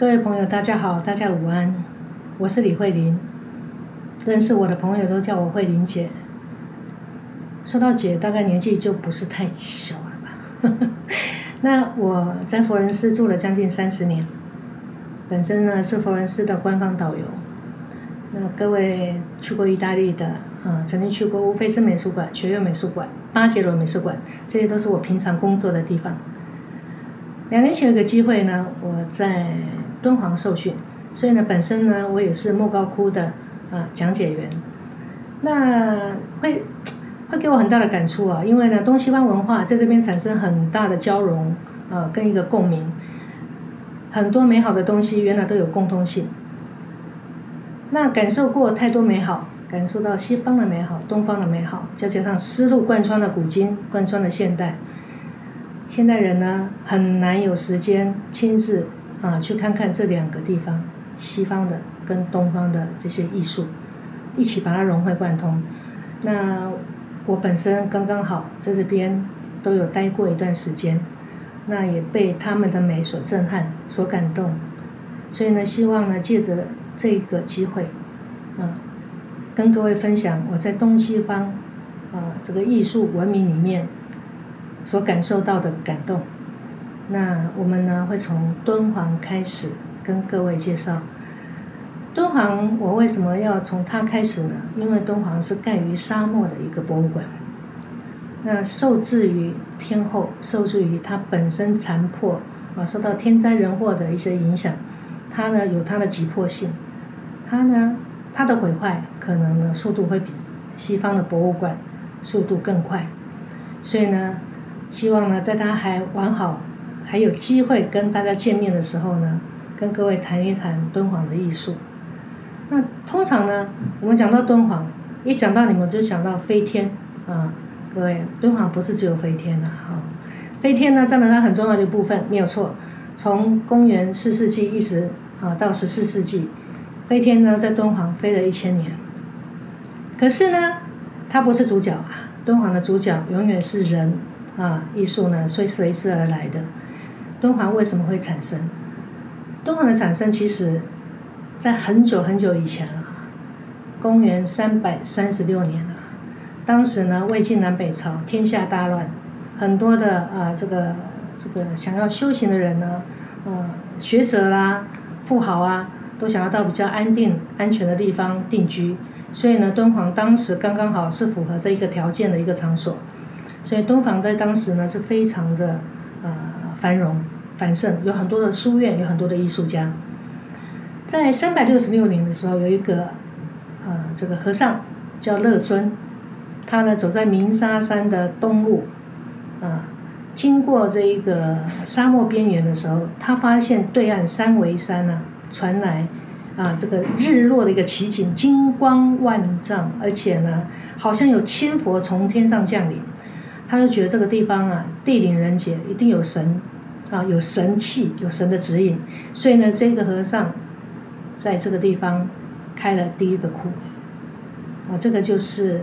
各位朋友，大家好，大家午安，我是李慧玲。认识我的朋友都叫我慧玲姐。说到姐，大概年纪就不是太小了吧？那我在佛伦斯住了将近三十年，本身呢是佛伦斯的官方导游。那各位去过意大利的，啊，曾经去过乌菲兹美术馆、学院美术馆、巴杰罗美术馆，这些都是我平常工作的地方。两年前有个机会呢，我在。敦煌受训，所以呢，本身呢，我也是莫高窟的啊讲解员，那会会给我很大的感触啊，因为呢，东西方文化在这边产生很大的交融啊，跟一个共鸣，很多美好的东西原来都有共通性。那感受过太多美好，感受到西方的美好、东方的美好，再加上思路贯穿了古今，贯穿了现代，现代人呢很难有时间亲自。啊，去看看这两个地方，西方的跟东方的这些艺术，一起把它融会贯通。那我本身刚刚好在这边都有待过一段时间，那也被他们的美所震撼、所感动。所以呢，希望呢借着这个机会，啊，跟各位分享我在东西方啊这个艺术文明里面所感受到的感动。那我们呢会从敦煌开始跟各位介绍。敦煌，我为什么要从它开始呢？因为敦煌是盖于沙漠的一个博物馆。那受制于天候，受制于它本身残破啊，受到天灾人祸的一些影响，它呢有它的急迫性，它呢它的毁坏可能呢速度会比西方的博物馆速度更快。所以呢，希望呢在它还完好。还有机会跟大家见面的时候呢，跟各位谈一谈敦煌的艺术。那通常呢，我们讲到敦煌，一讲到你们就想到飞天啊，各位，敦煌不是只有飞天的哈，飞天呢占了它很重要的一部分，没有错。从公元四世纪一直啊到十四世纪，飞天呢在敦煌飞了一千年。可是呢，它不是主角啊，敦煌的主角永远是人啊，艺术呢随随之而来的。敦煌为什么会产生？敦煌的产生其实，在很久很久以前了，公元三百三十六年了。当时呢，魏晋南北朝天下大乱，很多的啊这个这个想要修行的人呢，呃学者啦、富豪啊，都想要到比较安定、安全的地方定居。所以呢，敦煌当时刚刚好是符合这一个条件的一个场所。所以敦煌在当时呢是非常的繁荣。繁盛有很多的书院，有很多的艺术家。在三百六十六年的时候，有一个呃这个和尚叫乐尊，他呢走在鸣沙山的东路，啊，经过这一个沙漠边缘的时候，他发现对岸三围山呢传来啊这个日落的一个奇景，金光万丈，而且呢好像有千佛从天上降临，他就觉得这个地方啊地灵人杰，一定有神。啊，有神气，有神的指引，所以呢，这个和尚在这个地方开了第一个窟，啊，这个就是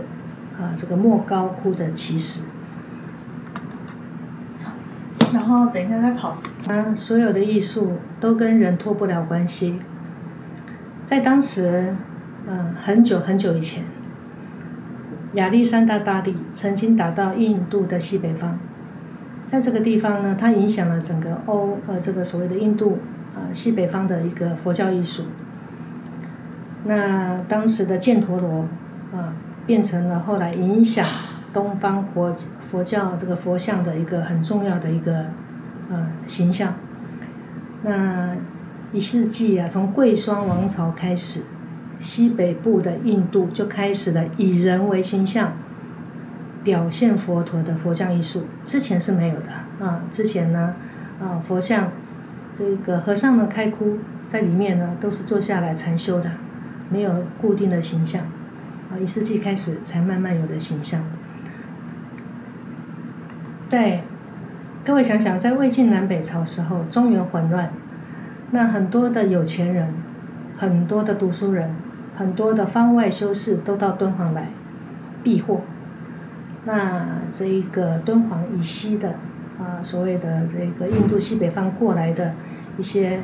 啊，这个莫高窟的起始。然后等一下再跑。啊，所有的艺术都跟人脱不了关系。在当时，嗯，很久很久以前，亚历山大大帝曾经打到印度的西北方。在这个地方呢，它影响了整个欧呃这个所谓的印度啊西北方的一个佛教艺术。那当时的犍陀罗啊，变成了后来影响东方佛佛教这个佛像的一个很重要的一个呃形象。那一世纪啊，从贵霜王朝开始，西北部的印度就开始了以人为形象。表现佛陀的佛像艺术，之前是没有的啊。之前呢，啊佛像，这个和尚们开窟在里面呢，都是坐下来禅修的，没有固定的形象。啊，一世纪开始才慢慢有的形象。在各位想想，在魏晋南北朝时候，中原混乱，那很多的有钱人，很多的读书人，很多的方外修士都到敦煌来避祸。那这一个敦煌以西的啊，所谓的这个印度西北方过来的一些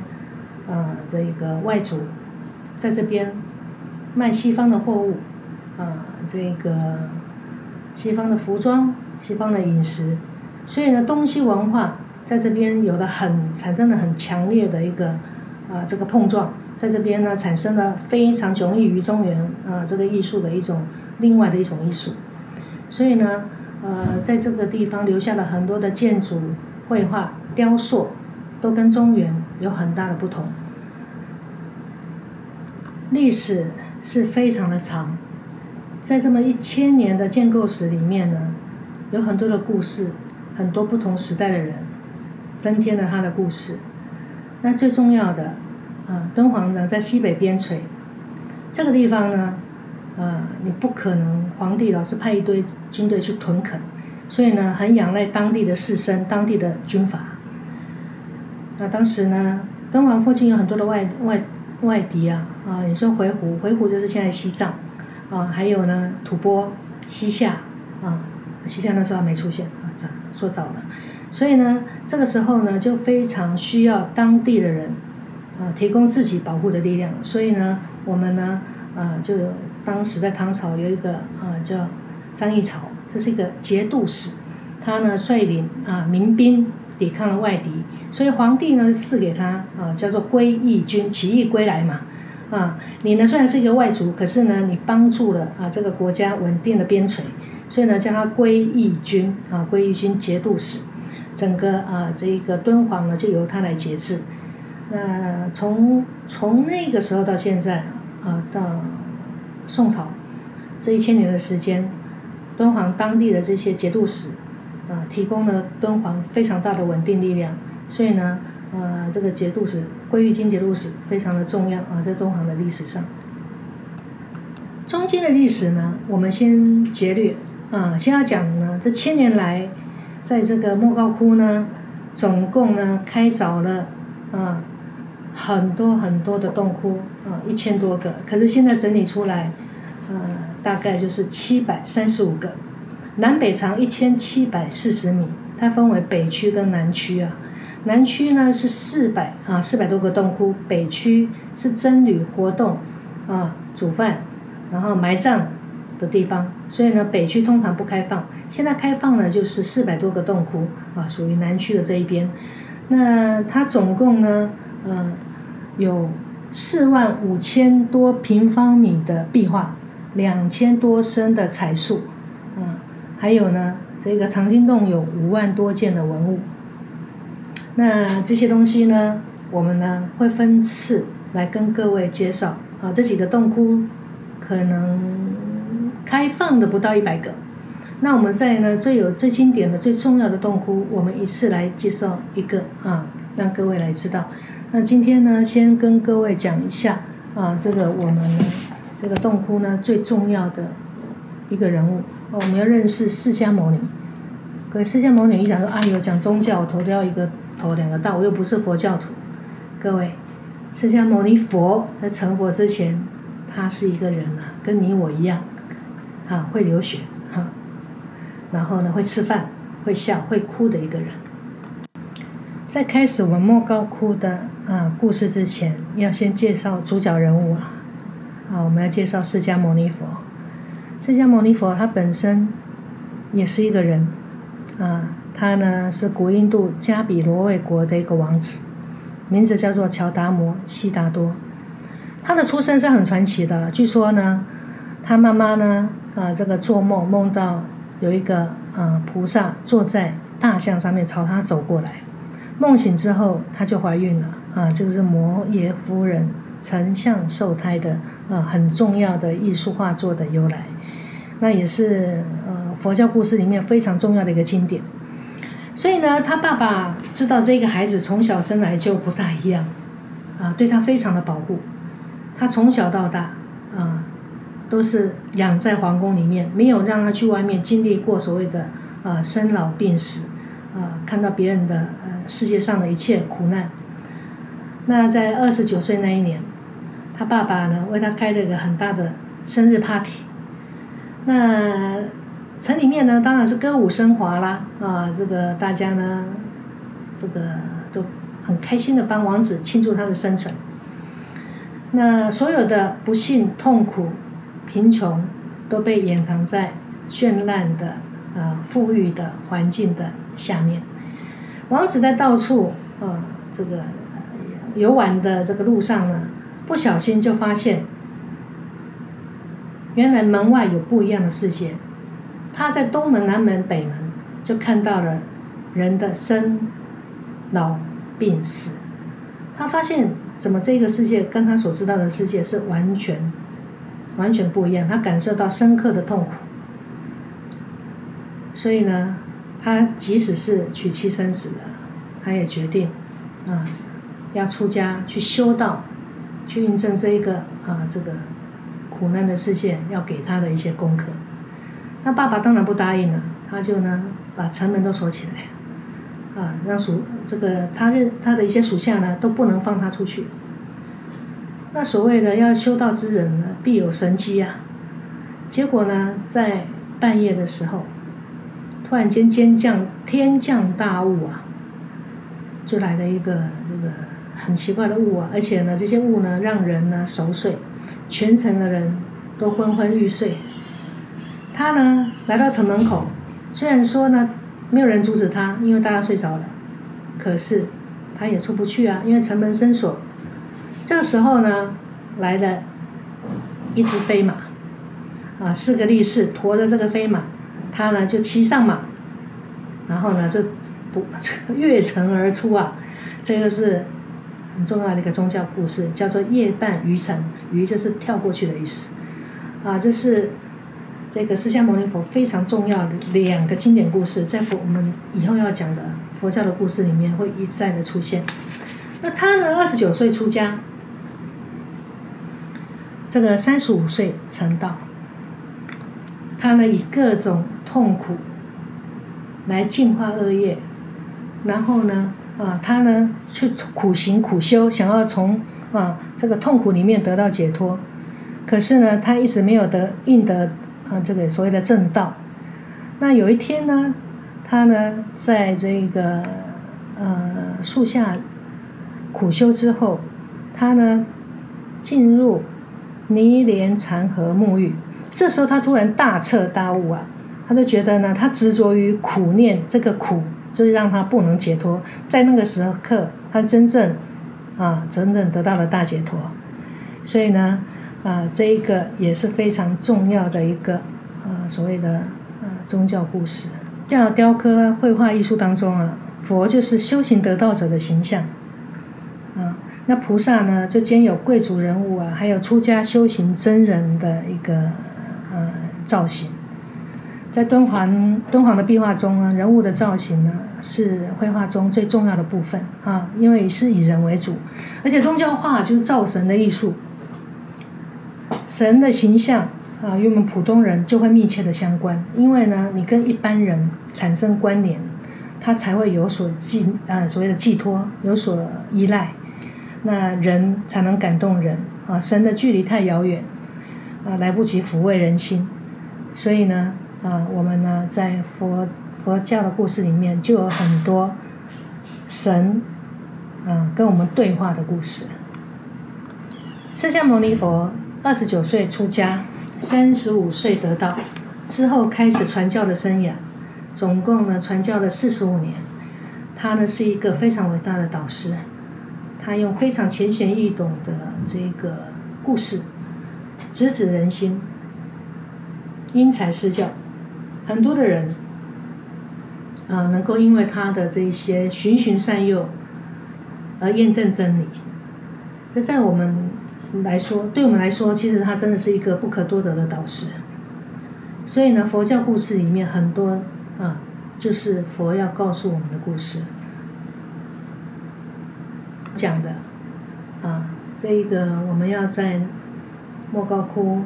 呃这个外族在这边卖西方的货物，啊这个西方的服装、西方的饮食，所以呢东西文化在这边有了很产生了很强烈的一个啊这个碰撞，在这边呢产生了非常迥异于中原啊这个艺术的一种另外的一种艺术，所以呢呃在这个地方留下了很多的建筑、绘画、雕塑，都跟中原有很大的不同。历史是非常的长，在这么一千年的建构史里面呢，有很多的故事，很多不同时代的人，增添了他的故事。那最重要的，啊，敦煌呢在西北边陲，这个地方呢，啊，你不可能皇帝老是派一堆军队去屯垦，所以呢，很仰赖当地的士绅、当地的军阀。那当时呢，敦煌附近有很多的外外。外敌啊啊！你说回鹘，回鹘就是现在西藏啊，还有呢吐蕃、西夏啊，西夏那时候还没出现啊，早说早了。所以呢，这个时候呢，就非常需要当地的人啊提供自己保护的力量。所以呢，我们呢啊，就当时在唐朝有一个啊叫张议潮，这是一个节度使，他呢率领啊民兵。抵抗了外敌，所以皇帝呢赐给他啊叫做归义军，起义归来嘛，啊你呢虽然是一个外族，可是呢你帮助了啊这个国家稳定的边陲，所以呢叫他归义军啊归义军节度使，整个啊这一个敦煌呢就由他来节制。那从从那个时候到现在啊到宋朝这一千年的时间，敦煌当地的这些节度使。啊，提供了敦煌非常大的稳定力量，所以呢，呃，这个节度使归玉京节度使非常的重要啊，在敦煌的历史上。中间的历史呢，我们先节略啊，先要讲呢，这千年来，在这个莫高窟呢，总共呢开凿了啊很多很多的洞窟啊，一千多个，可是现在整理出来，呃，大概就是七百三十五个。南北长一千七百四十米，它分为北区跟南区啊。南区呢是四百啊四百多个洞窟，北区是僧侣活动啊煮饭，然后埋葬的地方。所以呢，北区通常不开放。现在开放呢就是四百多个洞窟啊，属于南区的这一边。那它总共呢，嗯，有四万五千多平方米的壁画，两千多升的彩塑，嗯。还有呢，这个藏经洞有五万多件的文物。那这些东西呢，我们呢会分次来跟各位介绍啊。这几个洞窟可能开放的不到一百个。那我们在呢最有最经典的、最重要的洞窟，我们一次来介绍一个啊，让各位来知道。那今天呢，先跟各位讲一下啊，这个我们这个洞窟呢最重要的一个人物。我们要认识释迦牟尼。各位，释迦牟尼一讲说，哎呦，讲宗教，我头都要一个头两个大，我又不是佛教徒。各位，释迦牟尼佛在成佛之前，他是一个人啊，跟你我一样，啊，会流血，哈，然后呢，会吃饭，会笑，会哭的一个人。在开始我们莫高窟的啊故事之前，要先介绍主角人物啊，啊，我们要介绍释迦牟尼佛。释迦牟尼佛他本身也是一个人，啊，他呢是古印度加比罗卫国的一个王子，名字叫做乔达摩悉达多。他的出生是很传奇的，据说呢，他妈妈呢，啊，这个做梦梦到有一个啊菩萨坐在大象上面朝他走过来，梦醒之后他就怀孕了，啊，这个是摩耶夫人成像受胎的啊很重要的艺术画作的由来。那也是呃佛教故事里面非常重要的一个经典，所以呢，他爸爸知道这个孩子从小生来就不大一样，啊，对他非常的保护，他从小到大啊都是养在皇宫里面，没有让他去外面经历过所谓的啊生老病死，啊看到别人的呃世界上的一切苦难。那在二十九岁那一年，他爸爸呢为他开了一个很大的生日 party。那城里面呢，当然是歌舞升华啦，啊，这个大家呢，这个都很开心的帮王子庆祝他的生辰。那所有的不幸、痛苦、贫穷都被掩藏在绚烂的呃富裕的环境的下面。王子在到处呃这个游玩的这个路上呢，不小心就发现，原来门外有不一样的世界。他在东门、南门、北门就看到了人的生老病死。他发现。怎么这个世界跟他所知道的世界是完全、完全不一样？他感受到深刻的痛苦，所以呢，他即使是娶妻生子了，他也决定啊，要出家去修道，去印证这一个啊这个苦难的世界要给他的一些功课。那爸爸当然不答应了，他就呢把城门都锁起来。啊，让属这个他认他的一些属下呢都不能放他出去。那所谓的要修道之人呢，必有神机啊。结果呢，在半夜的时候，突然间天降天降大雾啊，就来了一个这个很奇怪的雾啊，而且呢，这些雾呢让人呢熟睡，全城的人都昏昏欲睡。他呢来到城门口，虽然说呢。没有人阻止他，因为大家睡着了。可是他也出不去啊，因为城门深锁。这个时候呢，来了一只飞马，啊，四个力士驮着这个飞马，他呢就骑上马，然后呢就不 越城而出啊。这个是很重要的一个宗教故事，叫做夜半鱼城，鱼就是跳过去的意思。啊，这是。这个释迦牟尼佛非常重要的两个经典故事，在佛我们以后要讲的佛教的故事里面会一再的出现。那他呢，二十九岁出家，这个三十五岁成道。他呢，以各种痛苦来净化恶业，然后呢，啊，他呢去苦行苦修，想要从啊这个痛苦里面得到解脱。可是呢，他一直没有得应得。啊，这个所谓的正道。那有一天呢，他呢，在这个呃树下苦修之后，他呢进入泥莲禅河沐浴。这时候他突然大彻大悟啊，他就觉得呢，他执着于苦念这个苦，就是让他不能解脱。在那个时刻，他真正啊，真正得到了大解脱。所以呢。啊，这一个也是非常重要的一个呃所谓的呃宗教故事。像雕刻、绘画艺术当中啊，佛就是修行得道者的形象啊。那菩萨呢，就兼有贵族人物啊，还有出家修行真人的一个呃造型。在敦煌敦煌的壁画中啊，人物的造型呢是绘画中最重要的部分啊，因为是以人为主，而且宗教画就是造神的艺术。神的形象啊，与我们普通人就会密切的相关，因为呢，你跟一般人产生关联，他才会有所寄啊，所谓的寄托，有所依赖，那人才能感动人啊。神的距离太遥远啊，来不及抚慰人心，所以呢，啊，我们呢，在佛佛教的故事里面就有很多神啊跟我们对话的故事。释迦牟尼佛。二十九岁出家，三十五岁得道，之后开始传教的生涯，总共呢传教了四十五年。他呢是一个非常伟大的导师，他用非常浅显易懂的这个故事，直指人心，因材施教，很多的人啊能够因为他的这一些循循善诱而验证真理。这在我们。来说，对我们来说，其实他真的是一个不可多得的导师。所以呢，佛教故事里面很多啊，就是佛要告诉我们的故事讲的啊。这一个我们要在莫高窟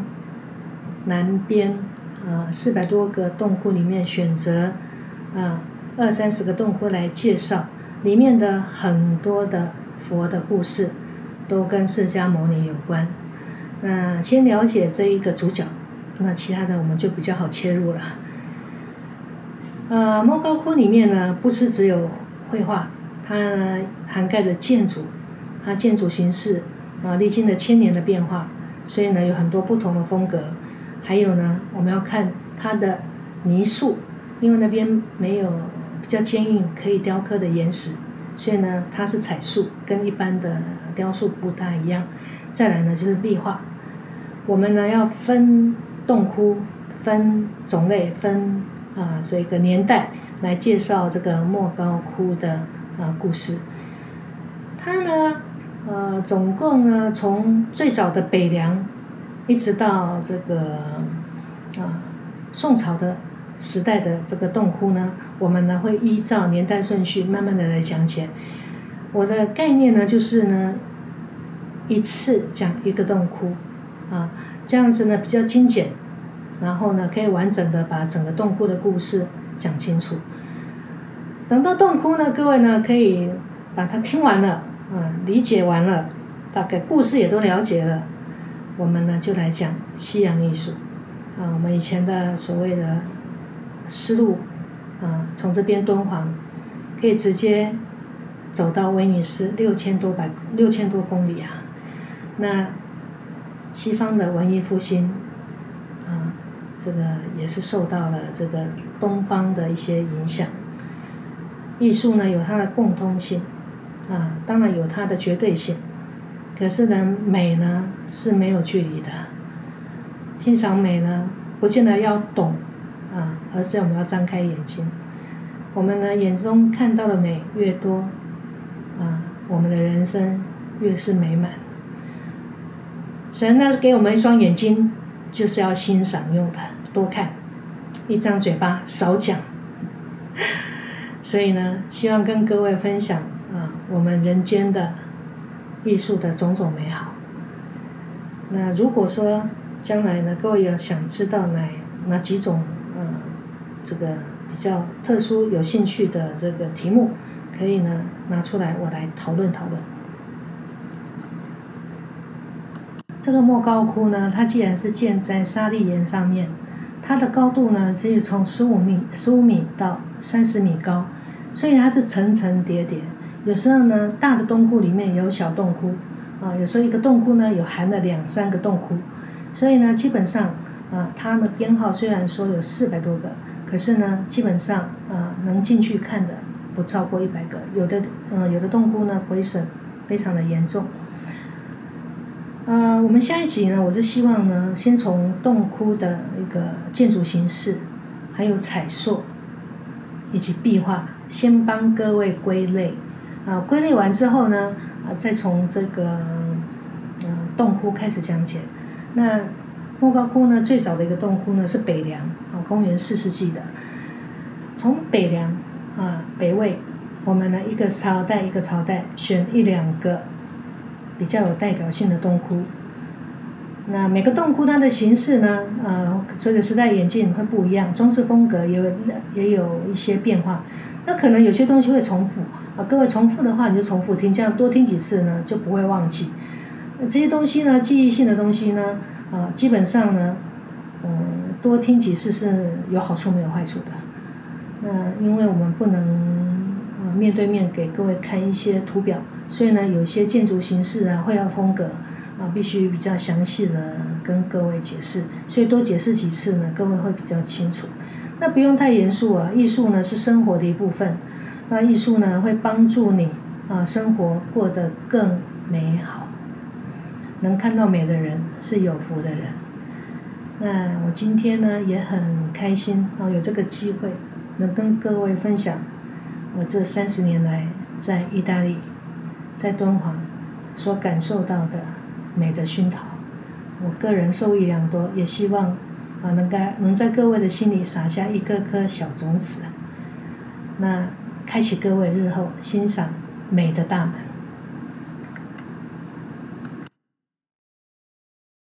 南边呃四百多个洞窟里面选择啊二三十个洞窟来介绍里面的很多的佛的故事。都跟释迦牟尼有关，那先了解这一个主角，那其他的我们就比较好切入了。呃，莫高窟里面呢，不是只有绘画，它涵盖的建筑，它建筑形式啊历经了千年的变化，所以呢有很多不同的风格。还有呢，我们要看它的泥塑，因为那边没有比较坚硬可以雕刻的岩石，所以呢它是彩塑，跟一般的雕塑不大一样。再来呢就是壁画，我们呢要分洞窟，分种类，分啊这个年代来介绍这个莫高窟的啊故事。它呢呃总共呢从最早的北凉，一直到这个啊宋朝的时代的这个洞窟呢，我们呢会依照年代顺序慢慢的来讲解。我的概念呢就是呢。一次讲一个洞窟，啊，这样子呢比较精简，然后呢可以完整的把整个洞窟的故事讲清楚。等到洞窟呢，各位呢可以把它听完了，嗯，理解完了，大概故事也都了解了，我们呢就来讲西洋艺术，啊，我们以前的所谓的丝路，啊，从这边敦煌可以直接走到威尼斯，六千多百六千多公里啊。那西方的文艺复兴，啊，这个也是受到了这个东方的一些影响。艺术呢有它的共通性，啊，当然有它的绝对性。可是呢，美呢是没有距离的。欣赏美呢，不见得要懂，啊，而是我们要张开眼睛。我们呢眼中看到的美越多，啊，我们的人生越是美满。神呢给我们一双眼睛，就是要欣赏用的，多看；一张嘴巴少讲。所以呢，希望跟各位分享啊，我们人间的艺术的种种美好。那如果说将来呢，各位有想知道哪哪几种呃这个比较特殊、有兴趣的这个题目，可以呢拿出来，我来讨论讨论。这个莫高窟呢，它既然是建在沙砾岩上面，它的高度呢，只有从十五米、十五米到三十米高，所以它是层层叠叠。有时候呢，大的洞窟里面有小洞窟，啊，有时候一个洞窟呢有含了两三个洞窟，所以呢，基本上啊，它的编号虽然说有四百多个，可是呢，基本上啊，能进去看的不超过一百个。有的嗯，有的洞窟呢毁损非常的严重。呃，我们下一集呢，我是希望呢，先从洞窟的一个建筑形式，还有彩塑，以及壁画，先帮各位归类。啊，归类完之后呢，啊，再从这个嗯洞窟开始讲解。那莫高窟呢，最早的一个洞窟呢是北梁，啊，公元四世纪的。从北梁啊北魏，我们呢一个朝代一个朝代选一两个。比较有代表性的洞窟，那每个洞窟它的形式呢，呃，随着时代演进会不一样，装饰风格也有也有一些变化。那可能有些东西会重复啊，各位重复的话你就重复听，这样多听几次呢就不会忘记。那这些东西呢，记忆性的东西呢，啊，基本上呢，嗯，多听几次是有好处没有坏处的。那因为我们不能呃面对面给各位看一些图表。所以呢，有些建筑形式啊、绘画风格啊，必须比较详细的跟各位解释。所以多解释几次呢，各位会比较清楚。那不用太严肃啊，艺术呢是生活的一部分。那艺术呢会帮助你啊，生活过得更美好。能看到美的人是有福的人。那我今天呢也很开心啊，有这个机会能跟各位分享我这三十年来在意大利。在敦煌所感受到的美的熏陶，我个人受益良多，也希望啊能该能在各位的心里撒下一颗颗小种子，那开启各位日后欣赏美的大门。